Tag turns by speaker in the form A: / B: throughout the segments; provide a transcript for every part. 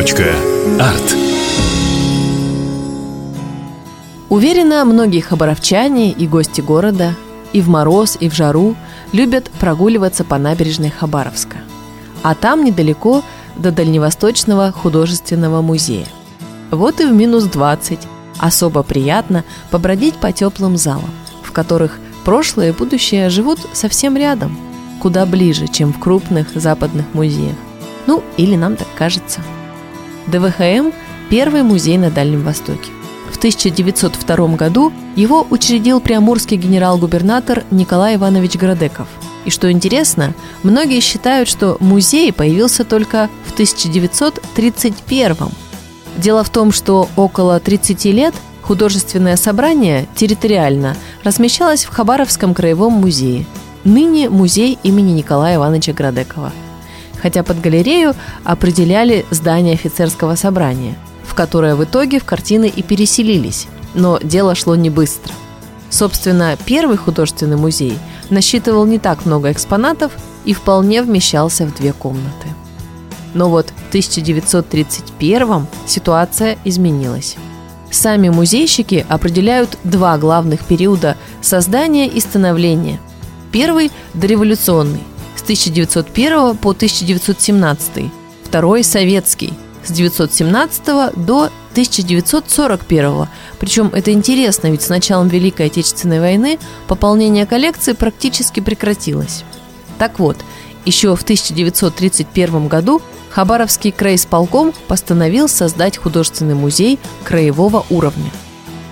A: Арт.
B: Уверена, многие хабаровчане и гости города и в мороз, и в жару любят прогуливаться по набережной Хабаровска. А там недалеко до Дальневосточного художественного музея. Вот и в минус 20 особо приятно побродить по теплым залам, в которых прошлое и будущее живут совсем рядом, куда ближе, чем в крупных западных музеях. Ну, или нам так кажется. ДВХМ – первый музей на Дальнем Востоке. В 1902 году его учредил приамурский генерал-губернатор Николай Иванович Градеков. И что интересно, многие считают, что музей появился только в 1931 Дело в том, что около 30 лет художественное собрание территориально размещалось в Хабаровском краевом музее, ныне музей имени Николая Ивановича Градекова. Хотя под галерею определяли здание офицерского собрания – в которое в итоге в картины и переселились. Но дело шло не быстро. Собственно, первый художественный музей насчитывал не так много экспонатов и вполне вмещался в две комнаты. Но вот в 1931 ситуация изменилась. Сами музейщики определяют два главных периода создания и становления. Первый – дореволюционный, 1901 по 1917, второй – советский – с 917 до 1941. Причем это интересно, ведь с началом Великой Отечественной войны пополнение коллекции практически прекратилось. Так вот, еще в 1931 году Хабаровский краисполком постановил создать художественный музей краевого уровня.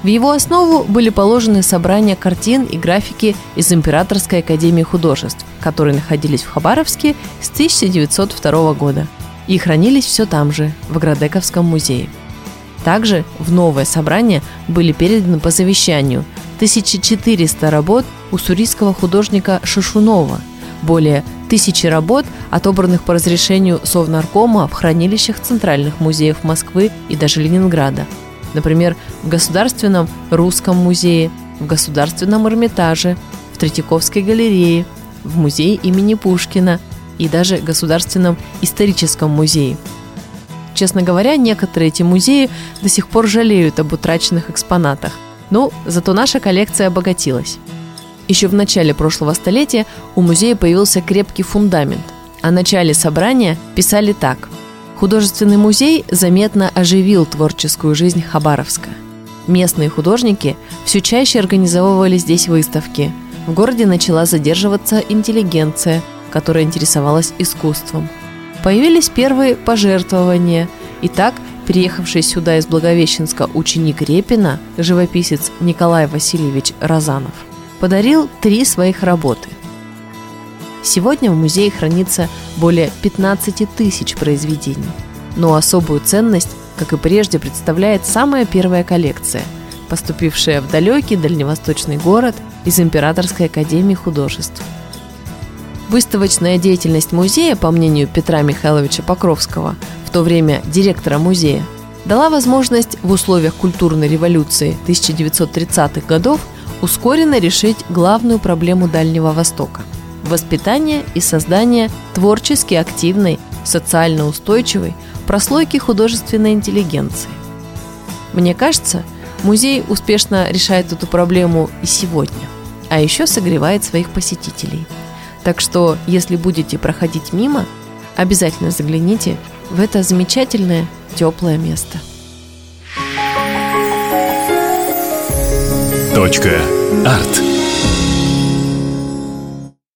B: В его основу были положены собрания картин и графики из Императорской академии художеств, которые находились в Хабаровске с 1902 года – и хранились все там же, в Градековском музее. Также в новое собрание были переданы по завещанию 1400 работ уссурийского художника Шишунова, более тысячи работ, отобранных по разрешению Совнаркома в хранилищах центральных музеев Москвы и даже Ленинграда. Например, в Государственном русском музее, в Государственном Эрмитаже, в Третьяковской галерее, в музее имени Пушкина, и даже Государственном историческом музее. Честно говоря, некоторые эти музеи до сих пор жалеют об утраченных экспонатах. Но зато наша коллекция обогатилась. Еще в начале прошлого столетия у музея появился крепкий фундамент. О начале собрания писали так. Художественный музей заметно оживил творческую жизнь Хабаровска. Местные художники все чаще организовывали здесь выставки. В городе начала задерживаться интеллигенция – которая интересовалась искусством. Появились первые пожертвования, и так переехавший сюда из Благовещенска ученик Репина, живописец Николай Васильевич Розанов, подарил три своих работы. Сегодня в музее хранится более 15 тысяч произведений, но особую ценность, как и прежде, представляет самая первая коллекция, поступившая в далекий дальневосточный город из Императорской академии художеств – Выставочная деятельность музея, по мнению Петра Михайловича Покровского, в то время директора музея, дала возможность в условиях культурной революции 1930-х годов ускоренно решить главную проблему Дальнего Востока – воспитание и создание творчески активной, социально устойчивой прослойки художественной интеллигенции. Мне кажется, музей успешно решает эту проблему и сегодня, а еще согревает своих посетителей – так что, если будете проходить мимо, обязательно загляните в это замечательное теплое место.
A: Точка. Арт.